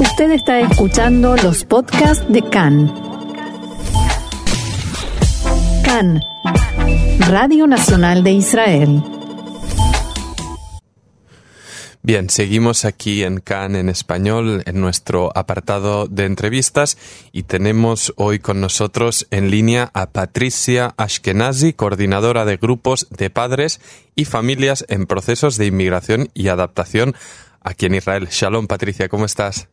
Usted está escuchando los podcasts de CAN. CAN, Radio Nacional de Israel. Bien, seguimos aquí en CAN en español en nuestro apartado de entrevistas y tenemos hoy con nosotros en línea a Patricia Ashkenazi, coordinadora de grupos de padres y familias en procesos de inmigración y adaptación aquí en Israel. Shalom, Patricia, ¿cómo estás?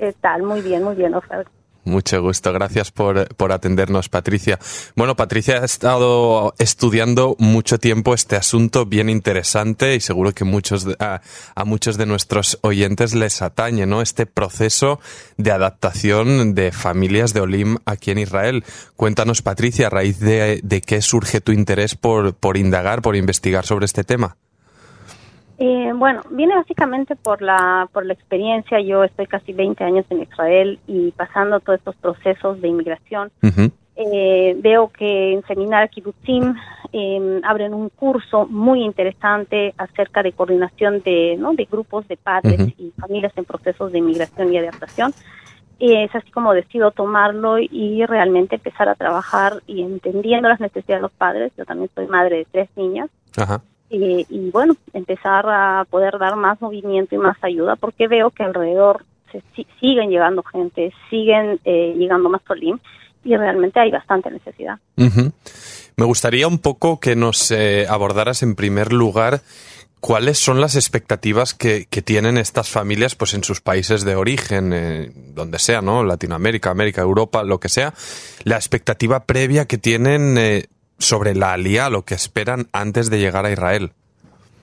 ¿Qué tal? Muy bien, muy bien, Ofer. Mucho gusto, gracias por, atendernos, Patricia. Bueno, Patricia ha estado estudiando mucho tiempo este asunto bien interesante y seguro que muchos a, muchos de nuestros oyentes les atañe, ¿no? Este proceso de adaptación de familias de Olim aquí en Israel. Cuéntanos, Patricia, a raíz de, de qué surge tu interés por indagar, por investigar sobre este tema. Eh, bueno, viene básicamente por la por la experiencia. Yo estoy casi 20 años en Israel y pasando todos estos procesos de inmigración. Uh -huh. eh, veo que en Seminar Kibbutzim eh, abren un curso muy interesante acerca de coordinación de, ¿no? de grupos de padres uh -huh. y familias en procesos de inmigración y adaptación. es así como decido tomarlo y realmente empezar a trabajar y entendiendo las necesidades de los padres. Yo también soy madre de tres niñas. Uh -huh. Eh, y bueno, empezar a poder dar más movimiento y más ayuda porque veo que alrededor se, si, siguen llegando gente, siguen eh, llegando más Solim y realmente hay bastante necesidad. Me gustaría un poco que nos eh, abordaras en primer lugar cuáles son las expectativas que, que, tienen estas familias pues en sus países de origen, eh, donde sea, ¿no? Latinoamérica, América, Europa, lo que sea, la expectativa previa que tienen eh, sobre la alía, lo que esperan antes de llegar a Israel.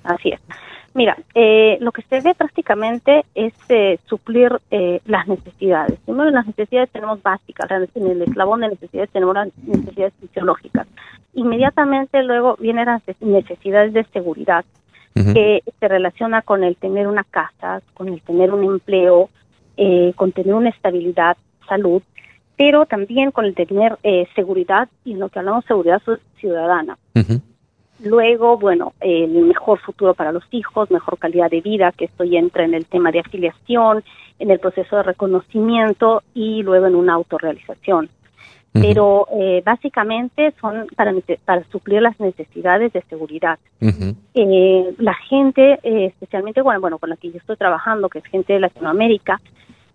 Así es. Mira, eh, lo que se ve prácticamente es eh, suplir eh, las necesidades. Primero, las necesidades tenemos básicas, en el eslabón de necesidades tenemos las necesidades fisiológicas. Inmediatamente luego vienen las necesidades de seguridad, uh -huh. que se relaciona con el tener una casa, con el tener un empleo, eh, con tener una estabilidad, salud, pero también con el tener eh, seguridad y en lo que hablamos seguridad ciudadana. Uh -huh. Luego, bueno, el mejor futuro para los hijos, mejor calidad de vida, que esto ya entra en el tema de afiliación, en el proceso de reconocimiento y luego en una autorrealización. Uh -huh. Pero eh, básicamente son para, para suplir las necesidades de seguridad. Uh -huh. eh, la gente, eh, especialmente bueno, bueno, con la que yo estoy trabajando, que es gente de Latinoamérica,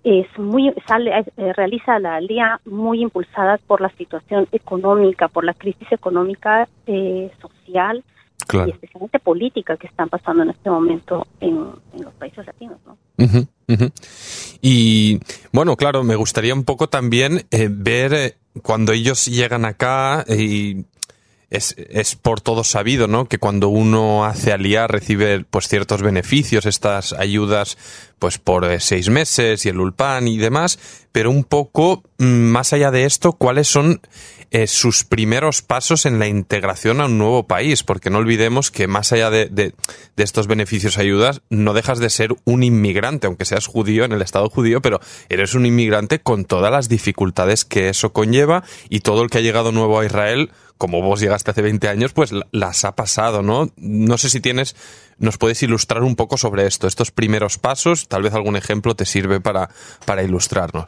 es muy sale eh, realiza la alía muy impulsada por la situación económica, por la crisis económica eh, social claro. y especialmente política que están pasando en este momento en, en los países latinos, ¿no? Uh -huh, uh -huh. Y bueno, claro, me gustaría un poco también eh, ver cuando ellos llegan acá y es, es, por todo sabido, ¿no? Que cuando uno hace alía recibe pues ciertos beneficios, estas ayudas pues por eh, seis meses y el ulpan y demás, pero un poco mm, más allá de esto, ¿cuáles son eh, sus primeros pasos en la integración a un nuevo país? Porque no olvidemos que más allá de, de, de estos beneficios ayudas, no dejas de ser un inmigrante, aunque seas judío en el Estado judío, pero eres un inmigrante con todas las dificultades que eso conlleva y todo el que ha llegado nuevo a Israel como vos llegaste hace 20 años, pues las ha pasado, ¿no? No sé si tienes, nos puedes ilustrar un poco sobre esto, estos primeros pasos, tal vez algún ejemplo te sirve para, para ilustrarnos.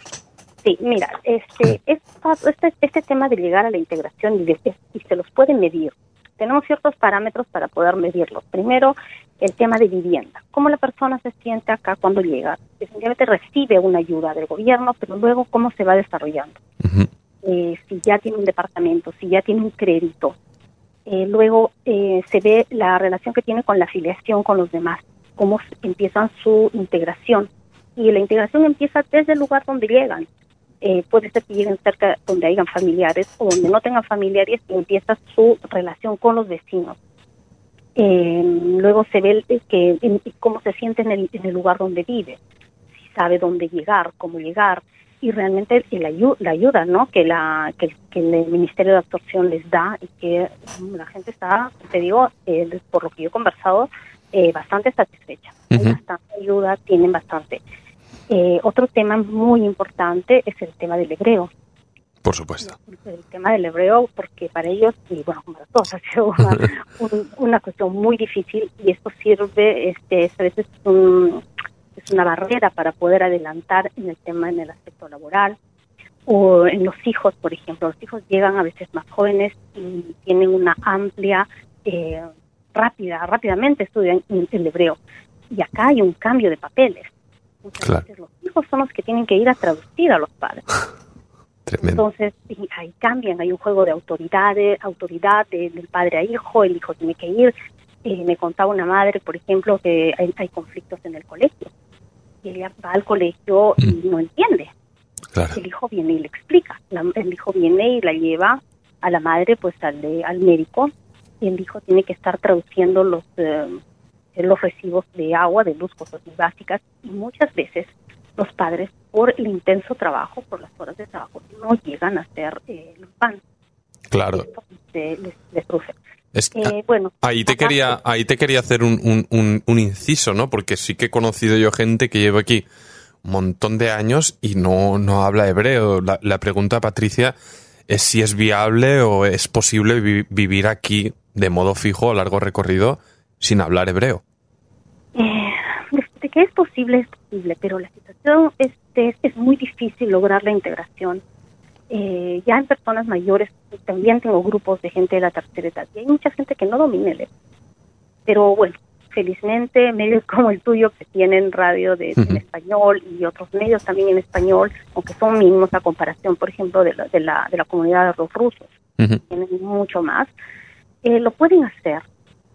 Sí, mira, este, este, este tema de llegar a la integración y, de, y se los puede medir. Tenemos ciertos parámetros para poder medirlos. Primero, el tema de vivienda. ¿Cómo la persona se siente acá cuando llega? Definitivamente recibe una ayuda del gobierno, pero luego cómo se va desarrollando. Uh -huh eh, si ya tiene un departamento, si ya tiene un crédito. Eh, luego eh, se ve la relación que tiene con la afiliación con los demás, cómo empiezan su integración. Y la integración empieza desde el lugar donde llegan. puede ser que lleguen cerca donde hayan familiares o donde no tengan familiares y empieza su relación con los vecinos. luego se ve que, cómo se siente en el, en el lugar donde vive, si sabe dónde llegar, cómo llegar, y realmente la, la ayuda ¿no? que, la, que, que, el Ministerio de Absorción les da y que la gente está, te digo, eh, por lo que yo he conversado, eh, bastante satisfecha. Uh -huh. Bastante ayuda, tienen bastante. Eh, otro tema muy importante es el tema del hebreo. Por supuesto. El tema del hebreo, porque para ellos, y bueno, para todos, ha sido una, un, una cuestión muy difícil y esto sirve, este, a veces un es una barrera para poder adelantar en el tema, en el aspecto laboral. O en los hijos, por ejemplo, los hijos llegan a veces más jóvenes y tienen una amplia, eh, rápida, rápidamente estudian el hebreo. Y acá hay un cambio de papeles. Muchas veces los hijos son los que tienen que ir a traducir a los padres. Entonces, ahí cambian, hay un juego de autoridades, autoridad del padre a hijo, el hijo tiene que ir. Eh, me contaba una madre, por ejemplo, que hay, conflictos en el colegio. Y ella va al colegio y mm. no entiende. El hijo viene y le explica. el hijo viene y la lleva a la madre, pues al, al médico, y el hijo tiene que estar traduciendo los, eh, los recibos de agua, de luz, cosas muy básicas, y muchas veces los padres, por el intenso trabajo, por las horas de trabajo, no llegan a hacer eh, los pan. Claro. les, les eh, bueno, ahí te quería, ahí te quería hacer un, un, un, inciso, ¿no? Porque sí que he conocido yo gente que lleva aquí un montón de años y no, no habla hebreo. La, la pregunta, Patricia, es si es viable o es posible vivir aquí de modo fijo a largo recorrido sin hablar hebreo. Eh, de que es posible, es posible, pero la situación es muy difícil lograr la integración. Eh, ya en personas mayores también tengo grupos de gente de la tercera edad y hay mucha gente que no domina el Pero bueno, felizmente medios como el tuyo que tienen radio de, en español y otros medios también en español, aunque son mínimos a comparación, por ejemplo, de la, de la, de la comunidad de los rusos, tienen mucho más, eh, lo pueden hacer,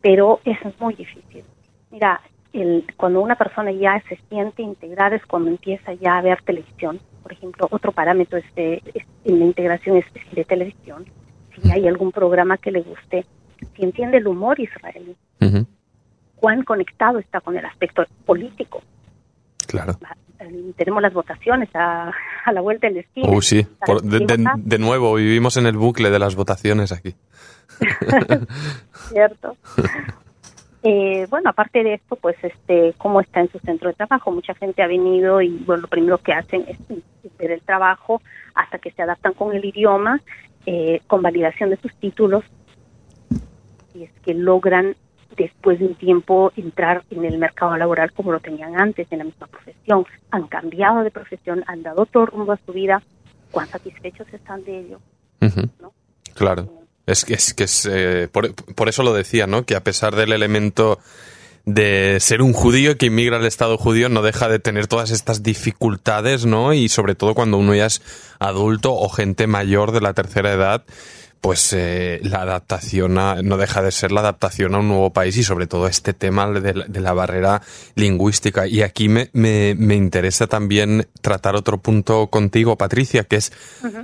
pero es muy difícil. Mira, el, cuando una persona ya se siente integrada es cuando empieza ya a ver televisión. Por ejemplo, otro parámetro es de, en la integración es de televisión. Si hay algún programa que le guste, si entiende el humor israelí, cuán conectado está con el aspecto político. Claro. Tenemos las votaciones a, a la vuelta del destino. Oh, sí. de, nuevo, vivimos en el bucle de las votaciones aquí. Cierto. Eh, bueno, aparte de esto, pues, este, cómo está en su centro de trabajo. Mucha gente ha venido y, bueno, lo primero que hacen es ver el trabajo hasta que se adaptan con el idioma, eh, con validación de sus títulos, y es que logran después de un tiempo entrar en el mercado laboral como lo tenían antes, en la misma profesión. Han cambiado de profesión, han dado todo rumbo a su vida. ¿Cuán satisfechos están de ello? Claro. Eh, es que es, que es eh, por, por, eso lo decía, ¿no? Que a pesar del elemento de ser un judío que inmigra al Estado judío no deja de tener todas estas dificultades, ¿no? Y sobre todo cuando uno ya es adulto o gente mayor de la tercera edad, pues eh, la adaptación no deja de ser la adaptación a un nuevo país y sobre todo este tema de la, barrera lingüística. Y aquí me, me, me, interesa también tratar otro punto contigo, Patricia, que es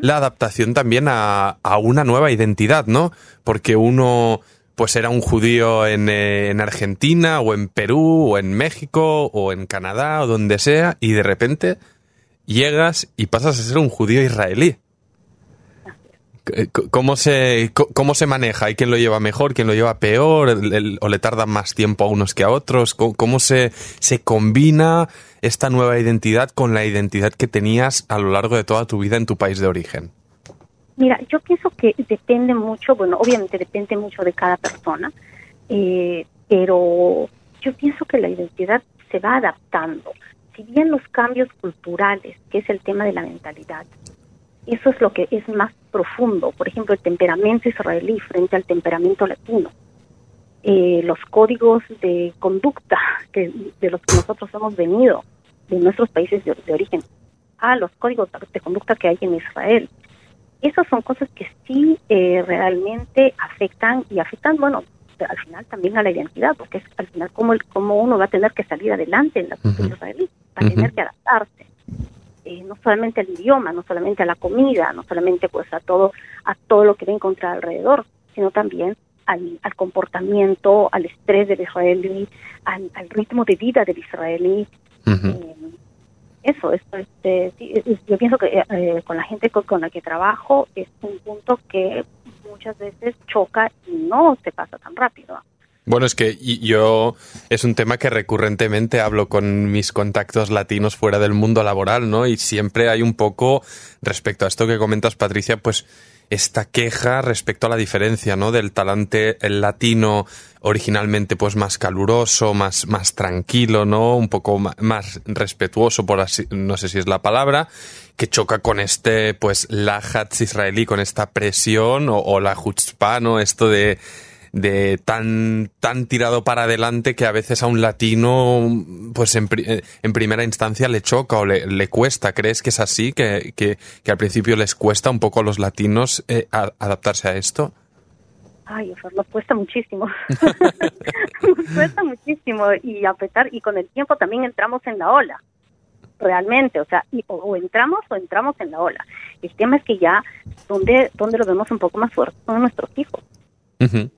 la adaptación también a, a, una nueva identidad, ¿no? Porque uno pues era un judío en, eh, en Argentina o en Perú o en México o en Canadá o donde sea y de repente llegas y pasas a ser un judío israelí. ¿Cómo se, ¿Cómo se maneja? ¿Hay quien lo lleva mejor, quien lo lleva peor? ¿O le tarda más tiempo a unos que a otros? ¿Cómo, se, se combina esta nueva identidad con la identidad que tenías a lo largo de toda tu vida en tu país de origen? Mira, yo pienso que depende mucho, bueno, obviamente depende mucho de cada persona, eh, pero yo pienso que la identidad se va adaptando. Si bien los cambios culturales, que es el tema de la mentalidad, eso es lo que es más profundo. Por ejemplo, el temperamento israelí frente al temperamento latino. Eh, los códigos de conducta que, de los que nosotros hemos venido de nuestros países de, origen a los códigos de conducta que hay en Israel. Esas son cosas que sí eh, realmente afectan y afectan, bueno, al final también a la identidad, porque es al final como, el, como uno va a tener que salir adelante en la cultura israelí, va a tener que adaptarse. Eh, no solamente al idioma, no solamente a la comida, no solamente pues a todo, a todo lo que va a encontrar alrededor, sino también al, comportamiento, al estrés del israelí, al, ritmo de vida del israelí. Eh, eso, este, yo pienso que eh, con la gente con, la que trabajo es un punto que muchas veces choca y no se pasa tan rápido. Bueno, es que yo es un tema que recurrentemente hablo con mis contactos latinos fuera del mundo laboral, ¿no? Y siempre hay un poco respecto a esto que comentas, Patricia, pues esta queja respecto a la diferencia, ¿no? Del talante latino originalmente pues más caluroso, más, más tranquilo, ¿no? Un poco más respetuoso, por así, no sé si es la palabra, que choca con este, pues, Lahatz israelí, con esta presión, o, la chutzpah, ¿no? Esto de, de tan, tan tirado para adelante que a veces a un latino, pues en, primera instancia le choca o le, le, cuesta. ¿Crees que es así? ¿Que, que, que al principio les cuesta un poco a los latinos eh, adaptarse a esto? Ay, nos cuesta muchísimo. nos cuesta muchísimo y a pesar, y con el tiempo también entramos en la ola, realmente, o sea, y, o, entramos o entramos en la ola. El tema es que ya, donde, donde lo vemos un poco más fuerte son nuestros hijos.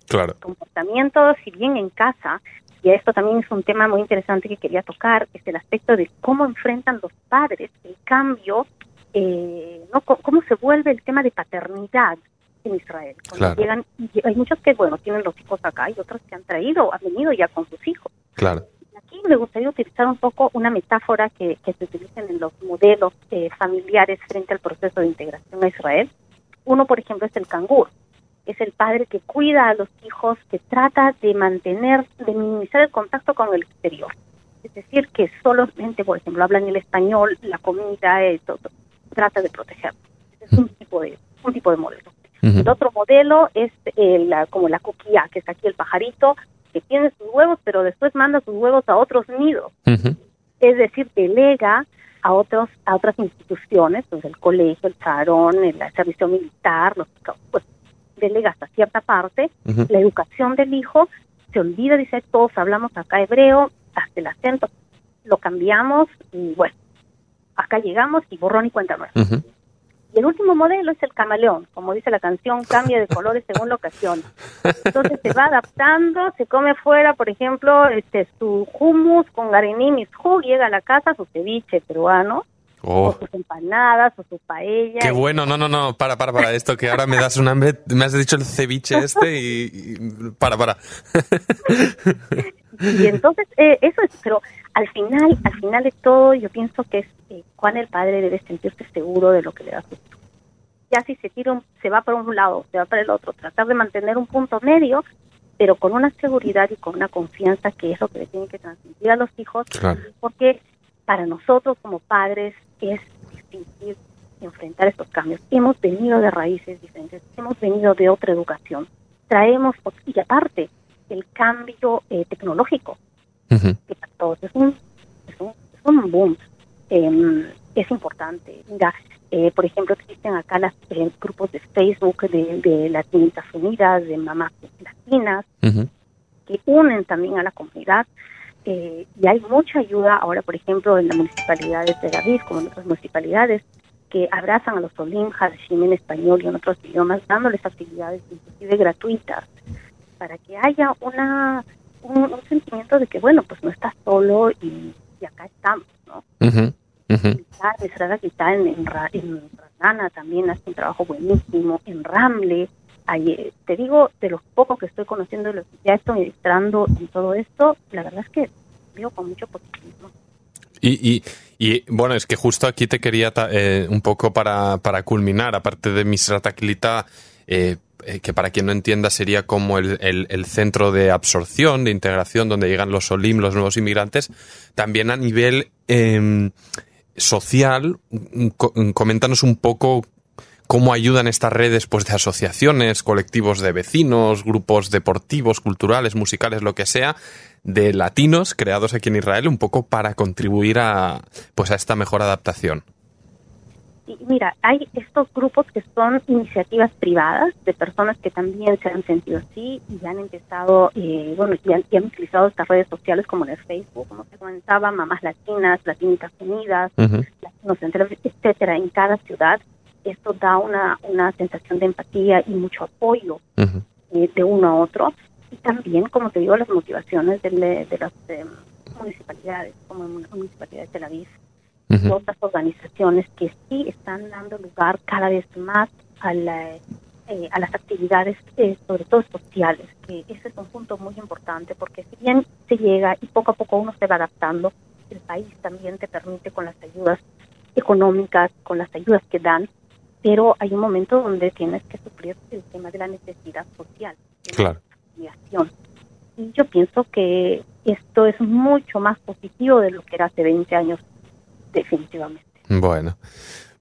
claro. Comportamiento, si bien en casa, y esto también es un tema muy interesante que quería tocar, es el aspecto de cómo enfrentan los padres el cambio, eh, ¿no? cómo se vuelve el tema de paternidad en Israel. Cuando llegan, hay muchos que, bueno, tienen los hijos acá y otros que han traído, han venido ya con sus hijos. Claro. Aquí me gustaría utilizar un poco una metáfora que, que se utiliza en los modelos eh, familiares frente al proceso de integración a Israel. Uno, por ejemplo, es el canguro. Es el padre que cuida a los hijos, que trata de mantener, de minimizar el contacto con el exterior. Es decir, que solamente, por ejemplo, hablan el español, la comida, eh, todo, trata de protegerlos. Es un tipo de, un tipo de modelo. El otro modelo es eh, como la coquilla, que es aquí el pajarito, que tiene sus huevos, pero después manda sus huevos a otros nidos. Es decir, delega a otros a otras instituciones, pues el colegio, el charón, el, servicio militar, los, pues delega hasta cierta parte. La educación del hijo se olvida, dice, todos hablamos acá hebreo, hasta el acento lo cambiamos y bueno, acá llegamos y borrón y cuenta nueva. Y el último modelo es el camaleón, como dice la canción, cambia de colores según la ocasión. Entonces se va adaptando, se come fuera, por ejemplo, este su hummus con garenín y llega a la casa su ceviche peruano, o oh. sus empanadas, o su paella. Qué bueno, no, no, no, para, para, para esto, que ahora me das un hambre, me has dicho el ceviche este y, para, para. y entonces, eh, eso es, pero al final, al final de todo, yo pienso que es eh, cuán el padre debe sentirse seguro de lo que le da su hijo. Ya si se tira, se va para un lado, se va para el otro, tratar de mantener un punto medio, pero con una seguridad y con una confianza que es lo que le tienen que transmitir a los hijos, porque para nosotros como padres es difícil enfrentar estos cambios. Hemos venido de raíces diferentes, hemos venido de otra educación, traemos, y aparte, el cambio eh, tecnológico que para todos es un, es un, es un boom. Eh, es importante. Mira, eh, por ejemplo, existen acá los eh, grupos de Facebook de, de Latinitas Unidas, de mamás latinas, que unen también a la comunidad. Eh, y hay mucha ayuda ahora, por ejemplo, en las municipalidades de David, como en otras municipalidades, que abrazan a los Olim, en español y en otros idiomas, dándoles actividades inclusive gratuitas, para que haya una un, sentimiento de que, bueno, pues no estás solo y, acá estamos, ¿no? Uh -huh. está en, en, en Ranana también hace un trabajo buenísimo, en Ramle. Ahí, te digo, de los pocos que estoy conociendo, los que ya estoy entrando en todo esto, la verdad es que vivo con mucho positivismo. Y, y, y, bueno, es que justo aquí te quería eh, un poco para, para culminar, aparte de Misrata eh, eh, que para quien no entienda sería como el, el, centro de absorción, de integración, donde llegan los OLIM, los nuevos inmigrantes, también a nivel em, social, coméntanos un poco cómo ayudan estas redes pues, de asociaciones, colectivos de vecinos, grupos deportivos, culturales, musicales, lo que sea, de latinos creados aquí en Israel, un poco para contribuir a, pues, a esta mejor adaptación mira, hay estos grupos que son iniciativas privadas de personas que también se han sentido así y han empezado, eh, bueno, y han, utilizado estas redes sociales como el Facebook, como se comentaba, mamás latinas, latinitas unidas, latinos etcétera, en cada ciudad. Esto da una, una sensación de empatía y mucho apoyo eh, de uno a otro. Y también, como te digo, las motivaciones de, de las eh, municipalidades, como la Municipalidad de Tel Aviv, otras organizaciones que sí están dando lugar cada vez más a, la, eh, a las actividades, eh, sobre todo sociales, que ese es un punto muy importante, porque si bien se llega y poco a poco uno se va adaptando, el país también te permite con las ayudas económicas, con las ayudas que dan, pero hay un momento donde tienes que suplir el tema de la necesidad social, claro. la y yo pienso que esto es mucho más positivo de lo que era hace 20 años, definitivamente. Bueno,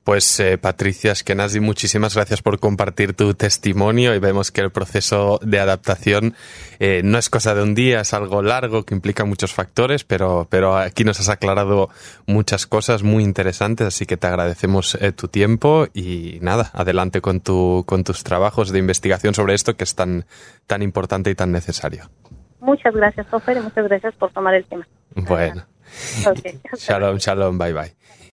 pues eh, Patricia Eskenazi, muchísimas gracias por compartir tu testimonio y vemos que el proceso de adaptación eh, no es cosa de un día, es algo largo que implica muchos factores, pero, pero aquí nos has aclarado muchas cosas muy interesantes, así que te agradecemos eh, tu tiempo y nada, adelante con, tu, con tus trabajos de investigación sobre esto que es tan, tan importante y tan necesario. Muchas gracias, Sofer, y muchas gracias por tomar el tema. Bueno. Okay. Shalom, shalom, bye bye.